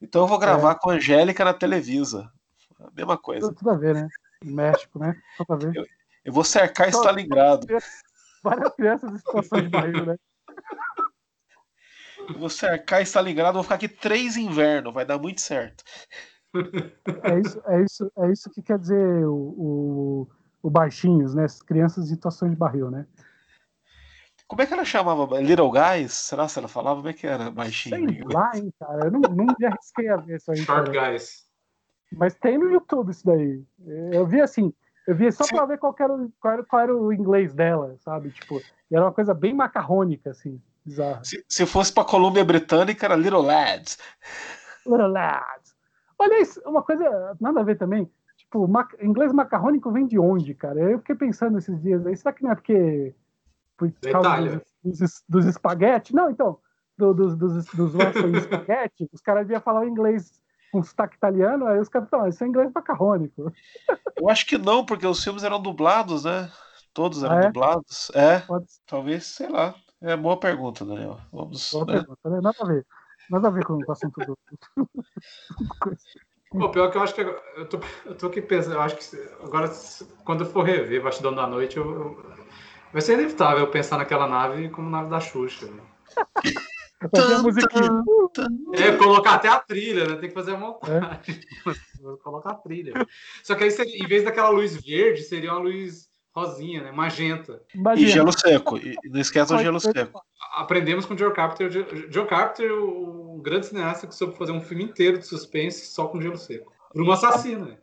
Então eu vou gravar com a Angélica na Televisa. A mesma coisa. Tudo, a ver, né? México, né? Tudo a ver. Eu vou cercar Só- Stalingrado. Várias crianças em situação de barril, né? Eu vou cercar Stalingrado, vou ficar aqui três invernos, vai dar muito certo. É isso, é isso, é isso que quer dizer o, o, o baixinhos, né? As crianças em situações de barril, né? Como é que ela chamava? Little Guys? Será que ela falava? Como é que era baixinho? Sei lá, hein, cara. Eu não, não me arrisquei a ver isso aí. Short cara. guys. Mas tem no YouTube isso daí. Eu vi assim, eu vi só pra ver qual, era, o- qual, era, qual era o inglês dela, sabe? Tipo, era uma coisa bem macarrônica, assim, bizarra. Se, se fosse pra Colômbia Britânica, era Little Lads. Little lads. Olha isso, uma coisa, nada a ver também. Tipo, ma- inglês macarrônico vem de onde, cara? Eu fiquei pensando esses dias aí, será que não é porque. Por causa dos, dos, dos espaguete? Não, então, do- dos, dos, dos western espaguete, os caras deviam falar inglês com sotaque italiano, aí os caras falaram, isso é inglês macarrônico. Eu acho que não, porque os filmes eram dublados, né? Todos eram Ah, é? dublados. É, talvez, sei lá. É boa pergunta, Daniel. Vamos. boa né? pergunta, né? Nada a ver. Nada a ver com, com o assunto do. Pô, pior que eu acho que agora- eu tô, eu tô aqui pensando, eu acho que agora, quando eu for rever Bastidão da Noite, eu, eu- vai ser inevitável eu pensar naquela nave como nave da Xuxa. né? A musiquinha. É, colocar até a trilha, né? Tem que fazer a montagem. Vou colocar a trilha. Só que aí, seria- em vez daquela luz verde, seria uma luz rosinha, né? Magenta. E Imagina. gelo seco. E não esquece o gelo seco. Aprendemos com o Joe Carpenter. Jo- Joe Carpenter, um grande cineasta que soube fazer um filme inteiro de suspense só com gelo seco. Por um assassino, né?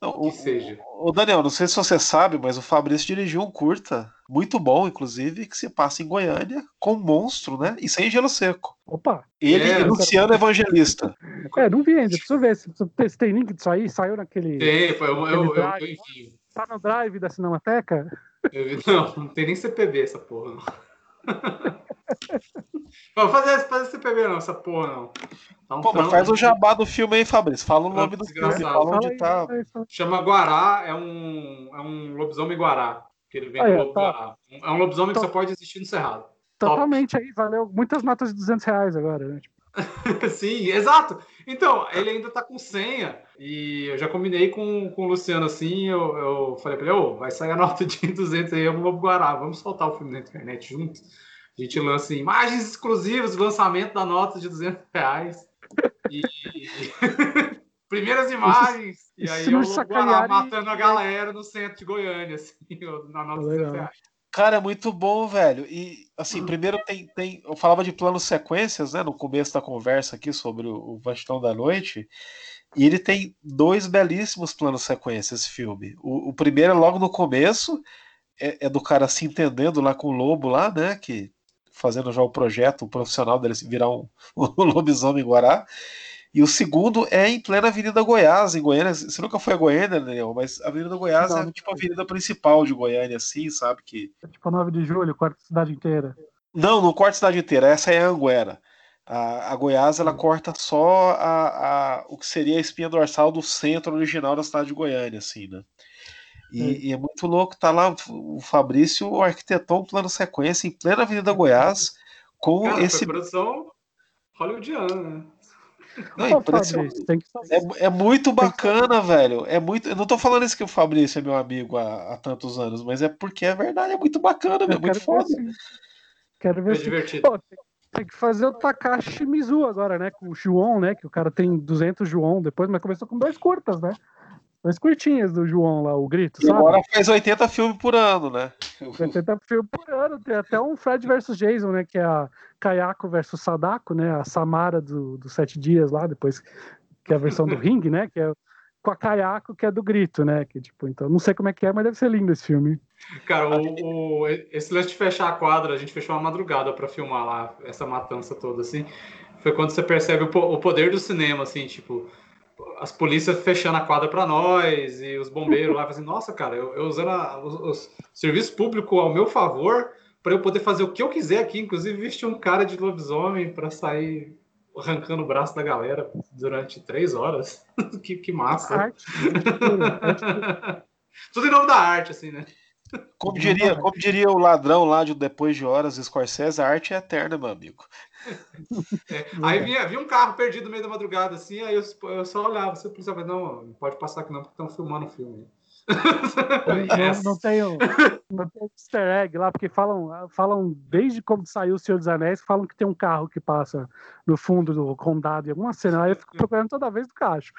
Não, Que o, seja. o Daniel, não sei se você sabe, mas o Fabrício dirigiu um curta, muito bom, inclusive, que se passa em Goiânia, com um monstro, né? E sem gelo seco. Opa! Ele É, e Luciano Evangelista. É, não vi ainda. Preciso ver se, tem link disso aí. Saiu naquele. Tem, foi, eu, eu, eu, eu, enfim. Tá no drive da Cinemateca? Vi- não, não tem nem CPB essa porra, não. Vou fazer, fazer CPB não, essa porra não. Tá um Pô, mas faz o jabá do filme aí, Fabrício. Fala o nome do filme, desgraçado. fala onde aí, tá. aí, aí. Chama Guará, é um, é um lobisomem Guará. Que ele vem é, Lobo tá. Guará. É um lobisomem que Tá. só pode existir no Cerrado. Totalmente aí, valeu muitas notas de 200 reais agora, né? Tipo, Sim, exato. Então, ele ainda tá com senha. E eu já combinei com, com o Luciano assim. Eu, eu falei pra ele: Ô, vai sair a nota de 200 aí, eu vou Guará. Vamos soltar o filme na internet junto. A gente lança imagens exclusivas, lançamento da nota de 200 reais. E. Primeiras imagens. E aí eu Guará matando a galera no centro de Goiânia, assim, na nota de 200 Legal. reais. Cara, é muito bom, velho. E, assim, primeiro tem, tem. Eu falava de planos sequências, né? No começo da conversa aqui sobre o, o Vastão da Noite. E ele tem dois belíssimos planos sequências, esse filme. O, o primeiro é logo no começo, é, é do cara se entendendo lá com o lobo lá, né? Que fazendo já o projeto, o profissional dele virar um, um lobisomem guará. E o segundo é em plena Avenida Goiás, em Goiânia. Você nunca foi a Goiânia, Daniel, mas a Avenida Goiás Não, é não tipo a avenida principal de Goiânia, assim, sabe? Que é tipo 9 de julho, quarta cidade inteira. não, não corta a cidade inteira. Essa é a Anguera. A, a Goiás ela corta só a, a- o que seria a espinha dorsal do centro original da cidade de Goiânia, assim, né? E, e é muito louco, tá lá o Fabrício arquitetou um plano sequência em plena Avenida Goiás com Cara, esse. produção hollywoodiana, né? Não, Pô. Fabrício, tem que fazer. É, é muito bacana, velho. É muito. Eu não tô falando isso que o Fabrício é meu amigo há, há tantos anos, mas é porque é verdade, é muito bacana, é muito ver foda. sim. Quero ver sim. divertido. Pô, tem, que fazer o Takashi Mizu agora, né? Com o João, né? Que o cara tem 200 João depois, mas começou com dois curtas, né? Dois curtinhas do João lá, o Grito, E sabe? agora faz 80 filmes por ano, né? 80 filmes por ano. Tem até um Fred versus Jason, né? Que é a Kayako versus Sadako, né? A Samara do, do Sete Dias lá, depois que é a versão do Ring, né? Que é com a Kayako, que é do Grito, né? Que, tipo, então, não sei como é que é, mas deve ser lindo esse filme. Cara, o, o- esse lance de fechar a quadra, a gente fechou uma madrugada pra filmar lá, essa matança toda, assim. Foi quando você percebe o, o poder do cinema, assim, tipo, as polícias fechando a quadra pra nós e os bombeiros lá, assim, nossa, cara, eu, eu usando a- os, os serviço público ao meu favor pra eu poder fazer o que eu quiser aqui, inclusive vestir um cara de lobisomem pra sair arrancando o braço da galera durante três horas. que, que massa. Arte. Tudo em nome da arte, assim, né? Como diria, como diria o ladrão lá de Depois de Horas, Scorsese, a arte é eterna, meu amigo. É, aí vinha, vinha um carro perdido no meio da madrugada, assim, aí eu, eu só olhava, você pensava, não, não pode passar aqui não, porque estão filmando o filme. Não, não tem não tem easter egg lá, porque falam, falam desde como saiu o Senhor dos Anéis, falam que tem um carro que passa no fundo do condado em alguma cena. Aí eu fico procurando toda vez do cacho.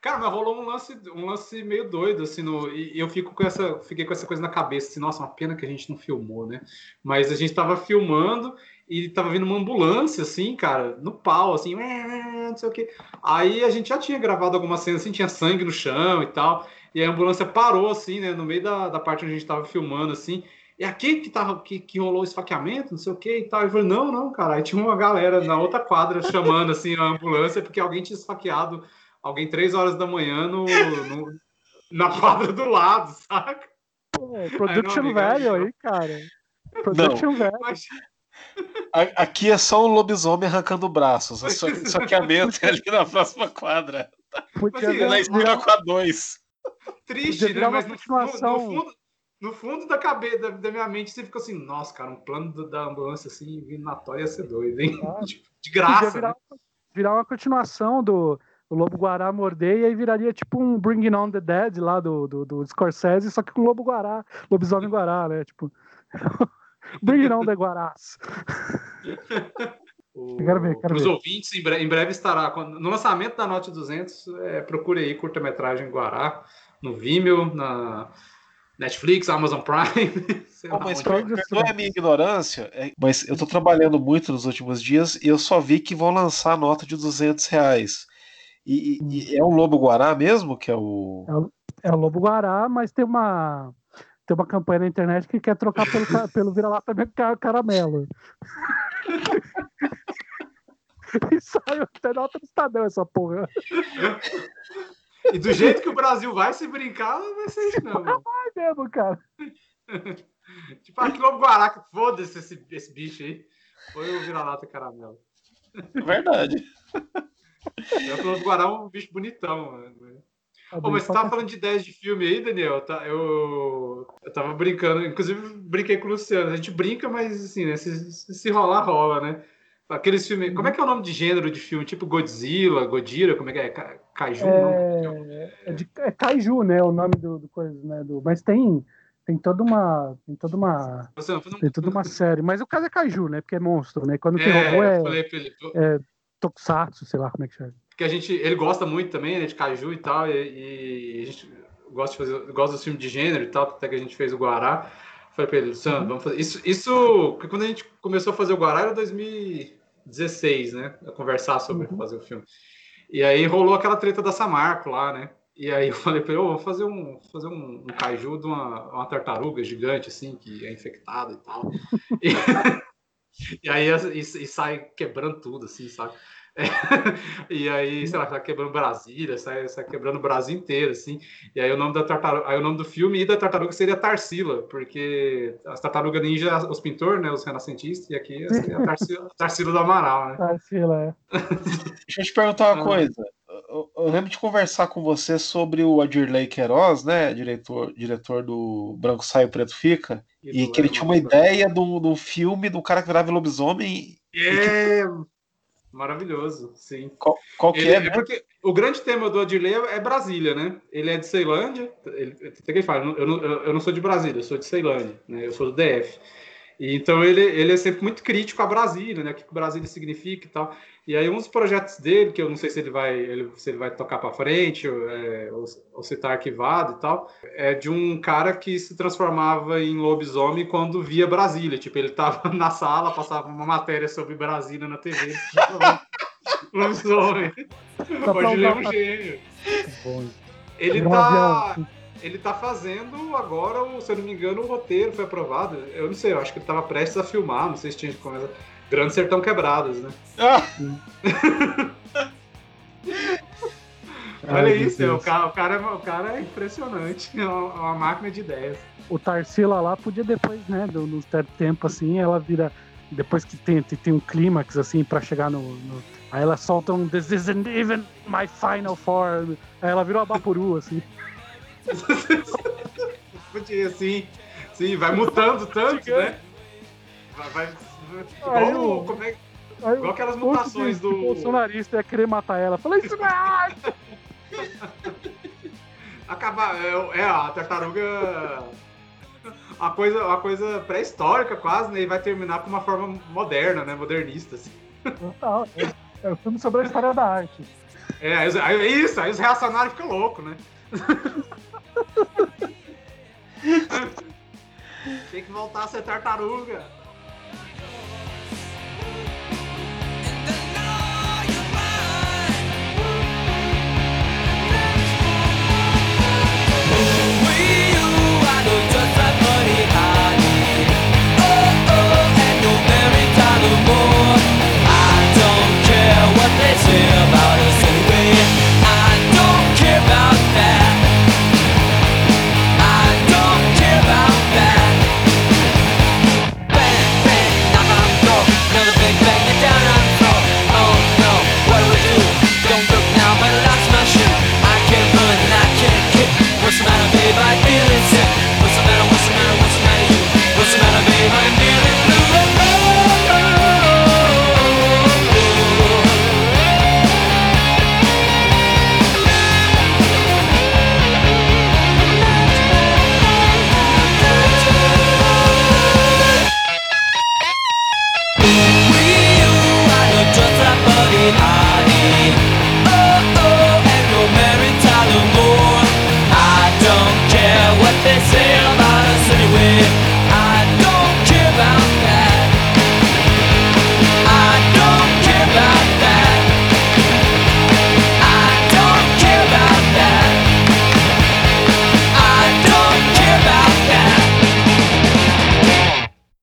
Cara, mas rolou um lance, um lance meio doido, assim, no, e eu fico com essa, fiquei com essa coisa na cabeça, assim, nossa, uma pena que a gente não filmou, né? Mas a gente tava filmando e tava vindo uma ambulância, assim, cara, no pau, assim, não sei o quê. Aí a gente já tinha gravado algumas cenas, assim, tinha sangue no chão e tal, e a ambulância parou, assim, né, no meio da, da parte onde a gente tava filmando, assim, e aqui que, tava, que, que rolou o esfaqueamento, não sei o que e tal. Eu falei, não, não, cara. Aí tinha uma galera na outra quadra chamando assim a ambulância porque alguém tinha esfaqueado alguém três horas da manhã no, no- na quadra do lado, saca? Pô, production amigo, velho aí cara. Production velho. A- Mas, Aqui é só um lobisomem arrancando braços. Só, só que a mente é ali na próxima quadra. Podia assim, Na esquina com a 2. Triste, né? Mas no, no- no fundo, no fundo da cabeça da, da minha mente, você fica assim, nossa, cara, um plano do- da ambulância assim, vindo na tóia ia ser doido, hein? De, de graça, virar, né? virar uma continuação do, Lobo Guará morder e aí viraria tipo um Bringing on the Dead lá do, do, do Scorsese, só que com Lobo Guará, Lobisomem Guará, né? Tipo. Bringing on the Guarás. O, Quero ver, quero pros ver. ouvintes, em breve, em breve estará. No lançamento da Note 200, é, procure aí curta-metragem Guará, no Vimeo, na Netflix, Amazon Prime. mas perdoe a minha ignorância, é, mas eu tô trabalhando muito nos últimos dias e eu só vi que vão lançar a nota de 200 reais. E, e- e é o Lobo Guará mesmo, que é o. É o Lobo Guará, mas tem uma. Tem uma campanha na internet que quer trocar pelo, pelo vira-lata ca- caramelo. e saiu até nota do Estadão essa porra. E do jeito que o Brasil vai se brincar, não vai ser isso, não. É mesmo, cara. tipo, aqui Lobo Guará, que foda-se esse, esse bicho aí. Foi o vira-lata caramelo. Verdade. O Lobo Guará é um bicho bonitão, mano. Ô, mas você tava falando de ideias de filme aí, Daniel? Tá, eu tava brincando, inclusive brinquei com o Luciano. A gente brinca, mas assim, né? Se, se rolar, rola, né? Aqueles filmes. Como é que é o nome de gênero de filme? Tipo Godzilla, Godira, como é que é? Ka- Kaiju? É, é, de, é Kaiju, né? O nome do, do coisa, né? Do, mas tem, tem toda uma. Tem toda uma. Um- Tem toda uma série. Mas o caso é Kaiju, né? Porque é monstro, né? Quando tem É, robô eu é, falei pra ele, é Tokusatsu, sei lá como é que chama. porque a gente, ele gosta muito também, né, de Kaiju e tal, e, e a gente gosta de fazer, gosta dos filmes de gênero e tal, até que a gente fez o Guará. Falei pra ele, Luciano, vamos fazer. Isso, isso, quando a gente começou a fazer o Guará era 2016, né? A conversar sobre Uhum. fazer o filme. E aí rolou aquela treta da Samarco lá, né? E aí eu falei pra ele, ô, vamos fazer um, fazer um, um kaiju de uma, uma tartaruga gigante, assim, que é infectada e tal. E, e aí e, e sai quebrando tudo, assim, sabe? É, e aí, sei lá, sai quebrando Brasília, sai, sai quebrando o Brasil inteiro, assim. E aí o nome da tartaruga, aí o nome do filme e da tartaruga seria Tarsila, porque as tartarugas ninja, os pintores, né, os renascentistas, e aqui seria a Tarsila, Tarsila do Amaral, né? Lá. é. Deixa eu te perguntar uma Ah. coisa. Eu, eu lembro de conversar com você sobre o Adirley Queiroz, né? Diretor, diretor do Branco Sai, o Preto Fica. E do que ele tinha uma ideia do, do filme do cara que virava lobisomem. É maravilhoso, sim. Qual, qual que Ele- é? é porque o grande tema do Adilei é Brasília, né? Ele é de Ceilândia. Ele, até que ele fala, eu não, eu não sou de Brasília, eu sou de Ceilândia, né? Eu sou do DF. E, então ele, ele é sempre muito crítico a Brasília, né? O que que Brasília significa e tal. E aí um dos projetos dele, que eu não sei se ele vai, ele, se ele vai tocar para frente ou, é, ou, ou se está arquivado e tal, é de um cara que se transformava em lobisomem quando via Brasília. Tipo, ele tava na sala, passava uma matéria sobre Brasília na TV. lobisomem. Pode ler um gênio. Ele tá, ele tá fazendo agora, se eu não me engano, o roteiro foi aprovado. Eu não sei, eu acho que ele tava prestes a filmar, não sei se tinha começa. Grande Sertão Quebradas, né? Ah, Ai, Olha meu isso, é, o, cara, o, cara, é- o cara é impressionante, é uma, é uma máquina de ideias. O Tarsila lá podia depois, né, do, no certo tempo assim, ela vira depois que tem, tem, tem um clímax assim pra chegar no, no- aí ela solta um This isn't even my final form. Aí ela vira uma Bapuru assim. Podia, sim, sim, vai mutando tanto, né? Vai, vai, Aí igual, o- como é, Aí igual aquelas o mutações do do. bolsonarista ia querer matar ela. Falei isso não é arte! Acabar, é, é, a tartaruga. Uma coisa, uma coisa pré-histórica quase, né? E vai terminar com uma forma moderna, né? Modernista. Assim. Total, É, é um filme sobre a história da arte. É, aí- é isso, aí os reacionários ficam loucos, né? Tem que voltar a ser tartaruga. more.